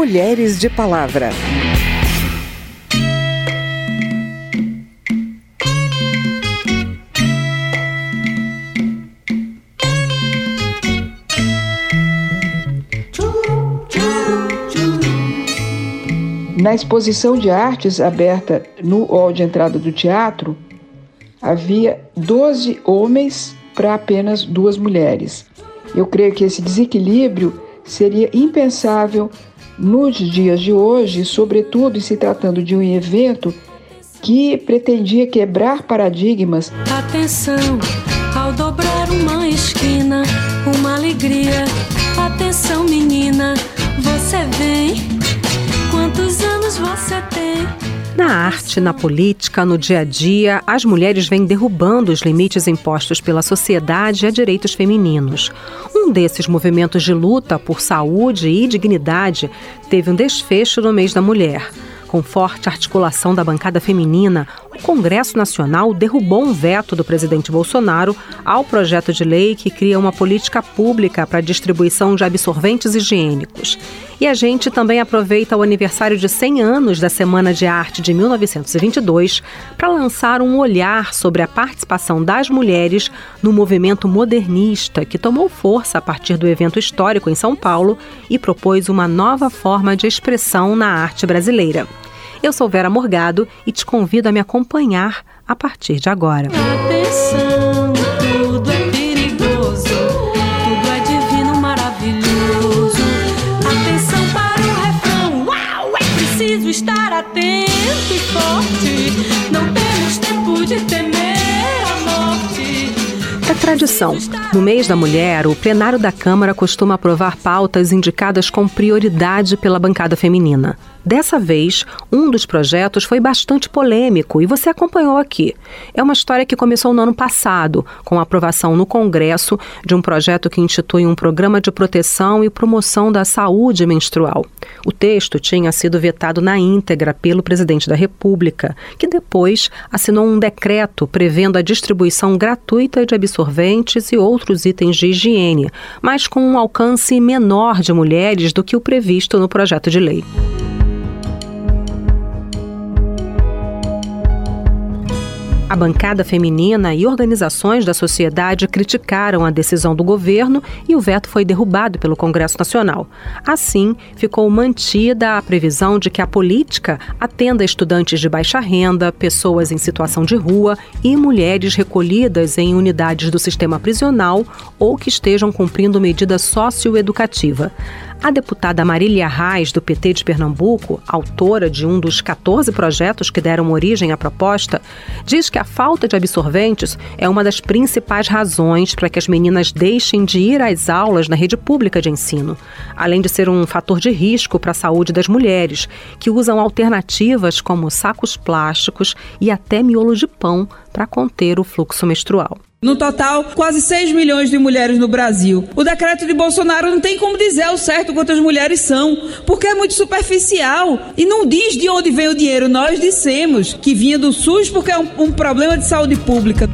Mulheres de Palavra. Na exposição de artes aberta no hall de entrada do teatro, havia 12 homens para apenas duas mulheres. Eu creio que esse desequilíbrio seria impensável nos dias de hoje, sobretudo se tratando de um evento que pretendia quebrar paradigmas. Atenção, ao dobrar uma esquina, uma alegria. Atenção, menina, você vem. Quantos anos você tem? Na arte, na política, no dia a dia, as mulheres vêm derrubando os limites impostos pela sociedade a direitos femininos. Um desses movimentos de luta por saúde e dignidade teve um desfecho no mês da mulher. Com forte articulação da bancada feminina, o Congresso Nacional derrubou um veto do presidente Bolsonaro ao projeto de lei que cria uma política pública para a distribuição de absorventes higiênicos. E a gente também aproveita o aniversário de 100 anos da Semana de Arte de 1922 para lançar um olhar sobre a participação das mulheres no movimento modernista que tomou força a partir do evento histórico em São Paulo e propôs uma nova forma de expressão na arte brasileira. Eu sou Vera Morgado e te convido a me acompanhar a partir de agora. Atenção, tudo é perigoso, tudo é divino, maravilhoso. Atenção para o refrão, uau, é preciso estar atento e forte. Não temos tempo de temer a morte. É tradição. No mês da mulher, o plenário da Câmara costuma aprovar pautas indicadas com prioridade pela bancada feminina. Dessa vez, um dos projetos foi bastante polêmico e você acompanhou aqui. É uma história que começou no ano passado, com a aprovação no Congresso de um projeto que institui um programa de proteção e promoção da saúde menstrual. O texto tinha sido vetado na íntegra pelo presidente da República, que depois assinou um decreto prevendo a distribuição gratuita de absorventes e outros itens de higiene, mas com um alcance menor de mulheres do que o previsto no projeto de lei. A bancada feminina e organizações da sociedade criticaram a decisão do governo e o veto foi derrubado pelo Congresso Nacional. Assim, ficou mantida a previsão de que a política atenda estudantes de baixa renda, pessoas em situação de rua e mulheres recolhidas em unidades do sistema prisional ou que estejam cumprindo medida socioeducativa. A deputada Marília Reis, do PT de Pernambuco, autora de um dos 14 projetos que deram origem à proposta, diz que a falta de absorventes é uma das principais razões para que as meninas deixem de ir às aulas na rede pública de ensino, além de ser um fator de risco para a saúde das mulheres, que usam alternativas como sacos plásticos e até miolo de pão para conter o fluxo menstrual. No total, quase 6 milhões de mulheres no Brasil. O decreto de Bolsonaro não tem como dizer ao certo quantas mulheres são, porque é muito superficial e não diz de onde vem o dinheiro. Nós dissemos que vinha do SUS porque é um, um problema de saúde pública.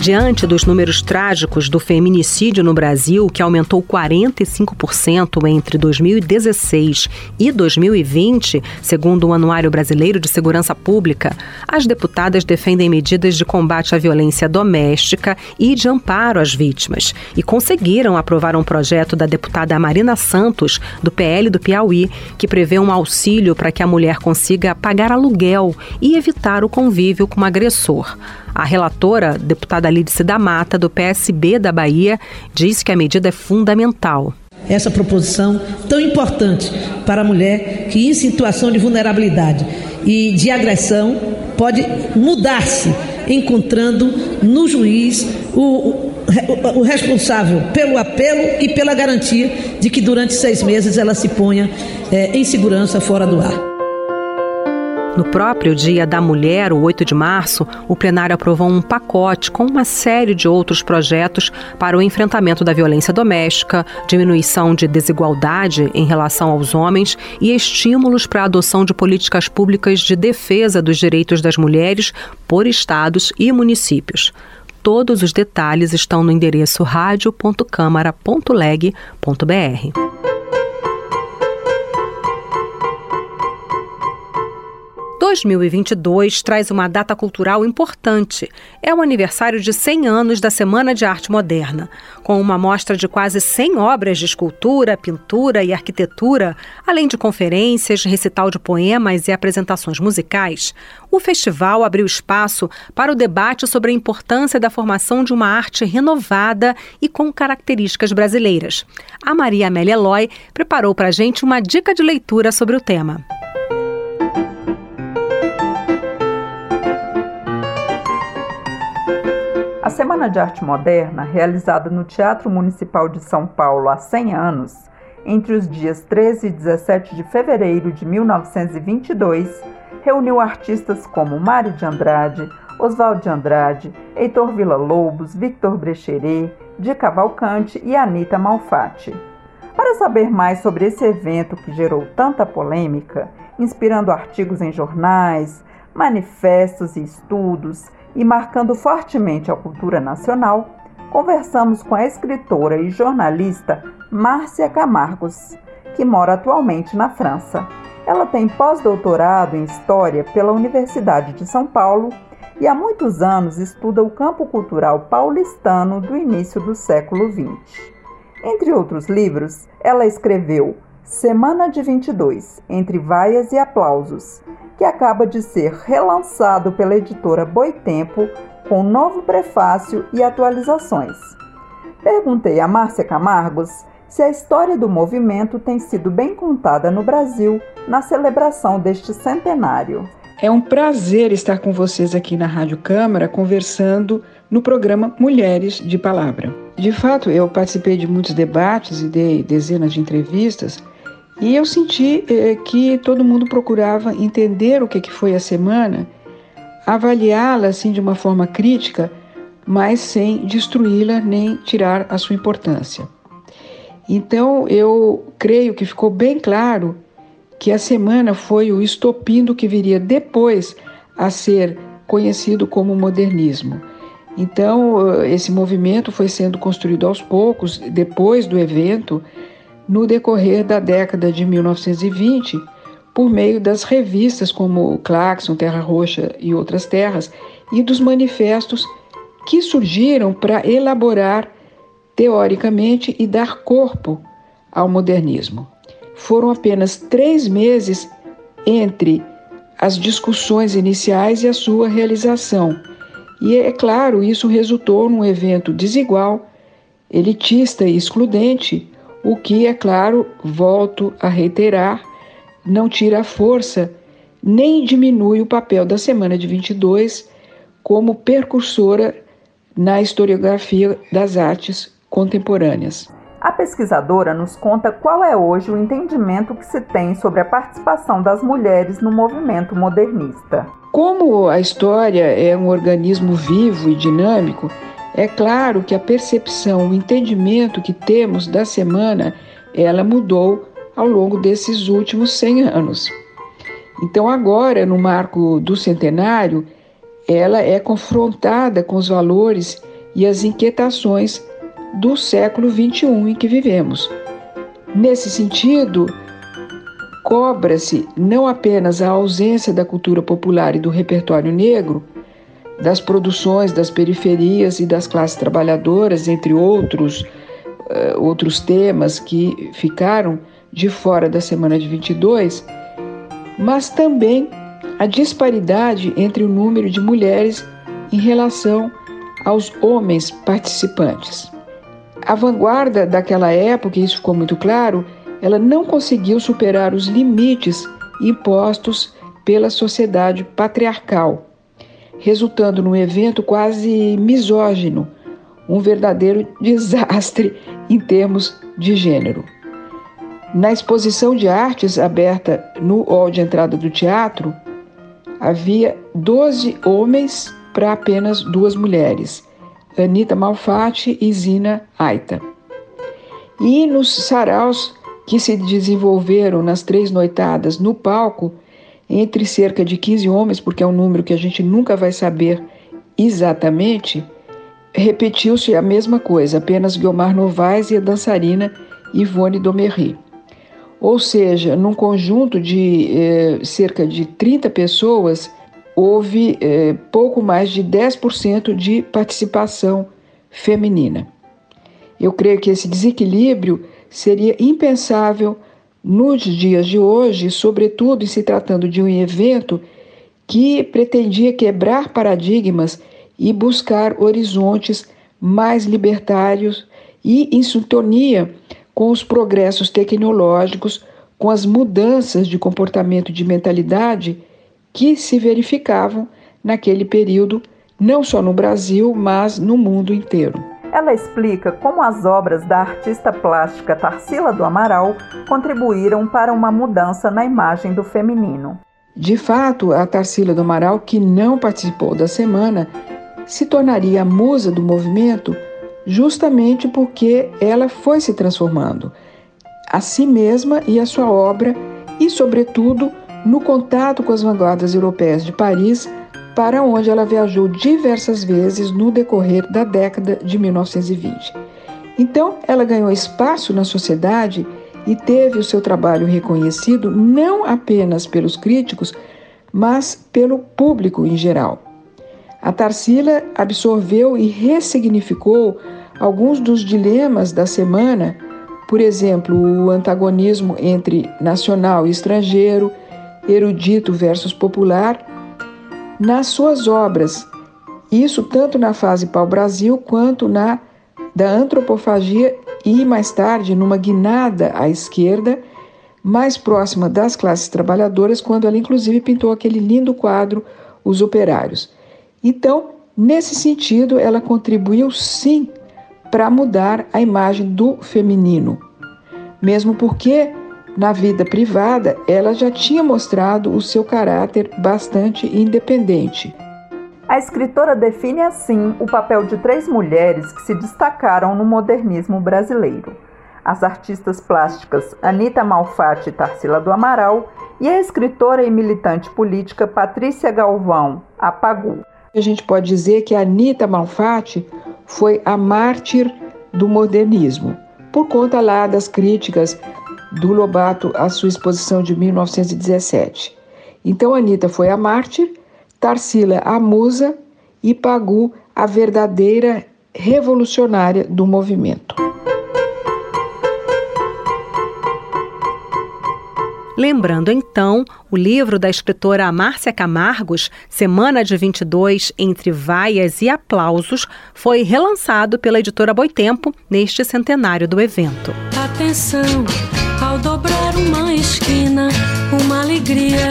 Diante dos números trágicos do feminicídio no Brasil, que aumentou 45% entre 2016 e 2020, segundo o Anuário Brasileiro de Segurança Pública, as deputadas defendem medidas de combate à violência doméstica e de amparo às vítimas e conseguiram aprovar um projeto da deputada Marina Santos, do PL do Piauí, que prevê um auxílio para que a mulher consiga pagar aluguel e evitar o convívio com o agressor. A relatora, deputada Lídice da Mata, do PSB da Bahia, diz que a medida é fundamental. Essa proposição tão importante para a mulher que, em situação de vulnerabilidade e de agressão, pode mudar-se, encontrando no juiz o, o, o, responsável pelo apelo e pela garantia de que durante seis meses ela se ponha é, em segurança fora do ar. No próprio Dia da Mulher, o 8 de março, o plenário aprovou um pacote com uma série de outros projetos para o enfrentamento da violência doméstica, diminuição de desigualdade em relação aos homens e estímulos para a adoção de políticas públicas de defesa dos direitos das mulheres por estados e municípios. Todos os detalhes estão no endereço radio.câmara.leg.br. 2022 traz uma data cultural importante. É o aniversário de 100 anos da Semana de Arte Moderna. Com uma mostra de quase 100 obras de escultura, pintura e arquitetura, além de conferências, recital de poemas e apresentações musicais, o festival abriu espaço para o debate sobre a importância da formação de uma arte renovada e com características brasileiras. A Maria Amélia Eloy preparou para a gente uma dica de leitura sobre o tema. A Semana de Arte Moderna, realizada no Teatro Municipal de São Paulo há 100 anos, entre os dias 13 e 17 de fevereiro de 1922, reuniu artistas como Mário de Andrade, Oswaldo de Andrade, Heitor Villa-Lobos, Victor Brecheret, Di Cavalcante e Anita Malfatti. Para saber mais sobre esse evento que gerou tanta polêmica, inspirando artigos em jornais, manifestos e estudos, e marcando fortemente a cultura nacional, conversamos com a escritora e jornalista Márcia Camargos, que mora atualmente na França. Ela tem pós-doutorado em História pela Universidade de São Paulo e há muitos anos estuda o campo cultural paulistano do início do século XX. Entre outros livros, ela escreveu Semana de 22, Entre Vaias e Aplausos, que acaba de ser relançado pela editora Boitempo com novo prefácio e atualizações. Perguntei a Márcia Camargos se a história do movimento tem sido bem contada no Brasil na celebração deste centenário. É um prazer estar com vocês aqui na Rádio Câmara conversando no programa Mulheres de Palavra. De fato, eu participei de muitos debates e dei dezenas de entrevistas e eu senti eh, que todo mundo procurava entender o que, que foi a semana, avaliá-la assim de uma forma crítica, mas sem destruí-la nem tirar a sua importância. Então eu creio que ficou bem claro que a semana foi o estopim do que viria depois a ser conhecido como modernismo. Então, eh, esse movimento foi sendo construído aos poucos, depois do evento, no decorrer da década de 1920, por meio das revistas como Claxon, Terra Roxa e outras terras, e dos manifestos que surgiram para elaborar teoricamente e dar corpo ao modernismo. Foram apenas três meses entre as discussões iniciais e a sua realização. E é claro, isso resultou num evento desigual, elitista e excludente, o que, é claro, volto a reiterar, não tira a força nem diminui o papel da Semana de 22 como percursora na historiografia das artes contemporâneas. A pesquisadora nos conta qual é hoje o entendimento que se tem sobre a participação das mulheres no movimento modernista. Como a história é um organismo vivo e dinâmico, é claro que a percepção, o entendimento que temos da semana, ela mudou ao longo desses últimos 100 anos. Então, agora, no marco do centenário, ela é confrontada com os valores e as inquietações do século XXI em que vivemos. Nesse sentido, cobra-se não apenas a ausência da cultura popular e do repertório negro, das produções das periferias e das classes trabalhadoras, entre outros, uh, outros temas que ficaram de fora da semana de 22, mas também a disparidade entre o número de mulheres em relação aos homens participantes. A vanguarda daquela época, isso ficou muito claro, ela não conseguiu superar os limites impostos pela sociedade patriarcal resultando num evento quase misógino, um verdadeiro desastre em termos de gênero. Na exposição de artes aberta no hall de entrada do teatro, havia 12 homens para apenas duas mulheres, Anita Malfatti e Zina Aita. E nos saraus que se desenvolveram nas três noitadas no palco, entre cerca de 15 homens, porque é um número que a gente nunca vai saber exatamente, repetiu-se a mesma coisa, apenas Guilmar Novaes e a dançarina Ivone Domerri. Ou seja, num conjunto de eh, cerca de 30 pessoas, houve eh, pouco mais de 10% de participação feminina. Eu creio que esse desequilíbrio seria impensável nos dias de hoje, sobretudo em se tratando de um evento que pretendia quebrar paradigmas e buscar horizontes mais libertários e em sintonia com os progressos tecnológicos, com as mudanças de comportamento de mentalidade que se verificavam naquele período, não só no Brasil, mas no mundo inteiro. Ela explica como as obras da artista plástica Tarsila do Amaral contribuíram para uma mudança na imagem do feminino. De fato, a Tarsila do Amaral, que não participou da semana, se tornaria a musa do movimento justamente porque ela foi se transformando a si mesma e a sua obra e, sobretudo, no contato com as vanguardas europeias de Paris, para onde ela viajou diversas vezes no decorrer da década de 1920. Então, ela ganhou espaço na sociedade e teve o seu trabalho reconhecido não apenas pelos críticos, mas pelo público em geral. A Tarsila absorveu e ressignificou alguns dos dilemas da semana, por exemplo, o antagonismo entre nacional e estrangeiro, erudito versus popular, nas suas obras. Isso tanto na fase pau-brasil quanto na da antropofagia e mais tarde numa guinada à esquerda, mais próxima das classes trabalhadoras, quando ela inclusive pintou aquele lindo quadro Os Operários. Então, nesse sentido, ela contribuiu sim para mudar a imagem do feminino. Mesmo porque, na vida privada, ela já tinha mostrado o seu caráter bastante independente. A escritora define assim o papel de três mulheres que se destacaram no modernismo brasileiro: as artistas plásticas Anita Malfatti e Tarsila do Amaral e a escritora e militante política Patrícia Galvão, a Pagu. A gente pode dizer que Anita Malfatti foi a mártir do modernismo, por conta lá das críticas do Lobato à sua exposição de 1917. Então, Anitta foi a mártir, Tarsila a musa e Pagu a verdadeira revolucionária do movimento. Lembrando então o livro da escritora Márcia Camargos, Semana de 22, Entre Vaias e Aplausos, foi relançado pela editora Boitempo neste centenário do evento. Atenção, ao dobrar uma esquina, uma alegria.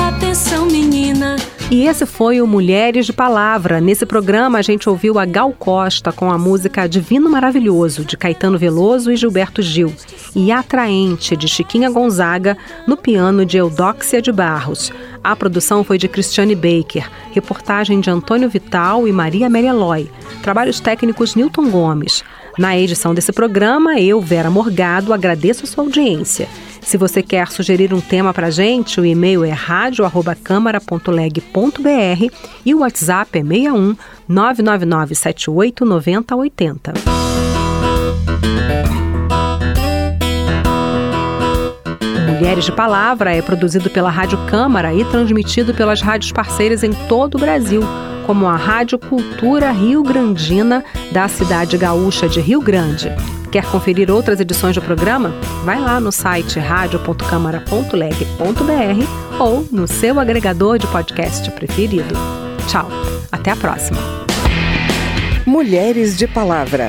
Atenção, menina. E esse foi o Mulheres de Palavra. Nesse programa a gente ouviu a Gal Costa com a música Divino Maravilhoso, de Caetano Veloso e Gilberto Gil, e Atraente, de Chiquinha Gonzaga, no piano de Eudóxia de Barros. A produção foi de Cristiane Baker, reportagem de Antônio Vital e Maria Mereloy, trabalhos técnicos Newton Gomes. Na edição desse programa, eu, Vera Morgado, agradeço a sua audiência. Se você quer sugerir um tema para gente, o e-mail é radio@câmara.leg.br e o WhatsApp é 61 999 78 90 80. Mulheres de Palavra é produzido pela Rádio Câmara e transmitido pelas rádios parceiras em todo o Brasil, como a Rádio Cultura Rio Grandina, da cidade gaúcha de Rio Grande. Quer conferir outras edições do programa? Vai lá no site radio.câmara.leg.br ou no seu agregador de podcast preferido. Tchau, até a próxima. Mulheres de Palavra.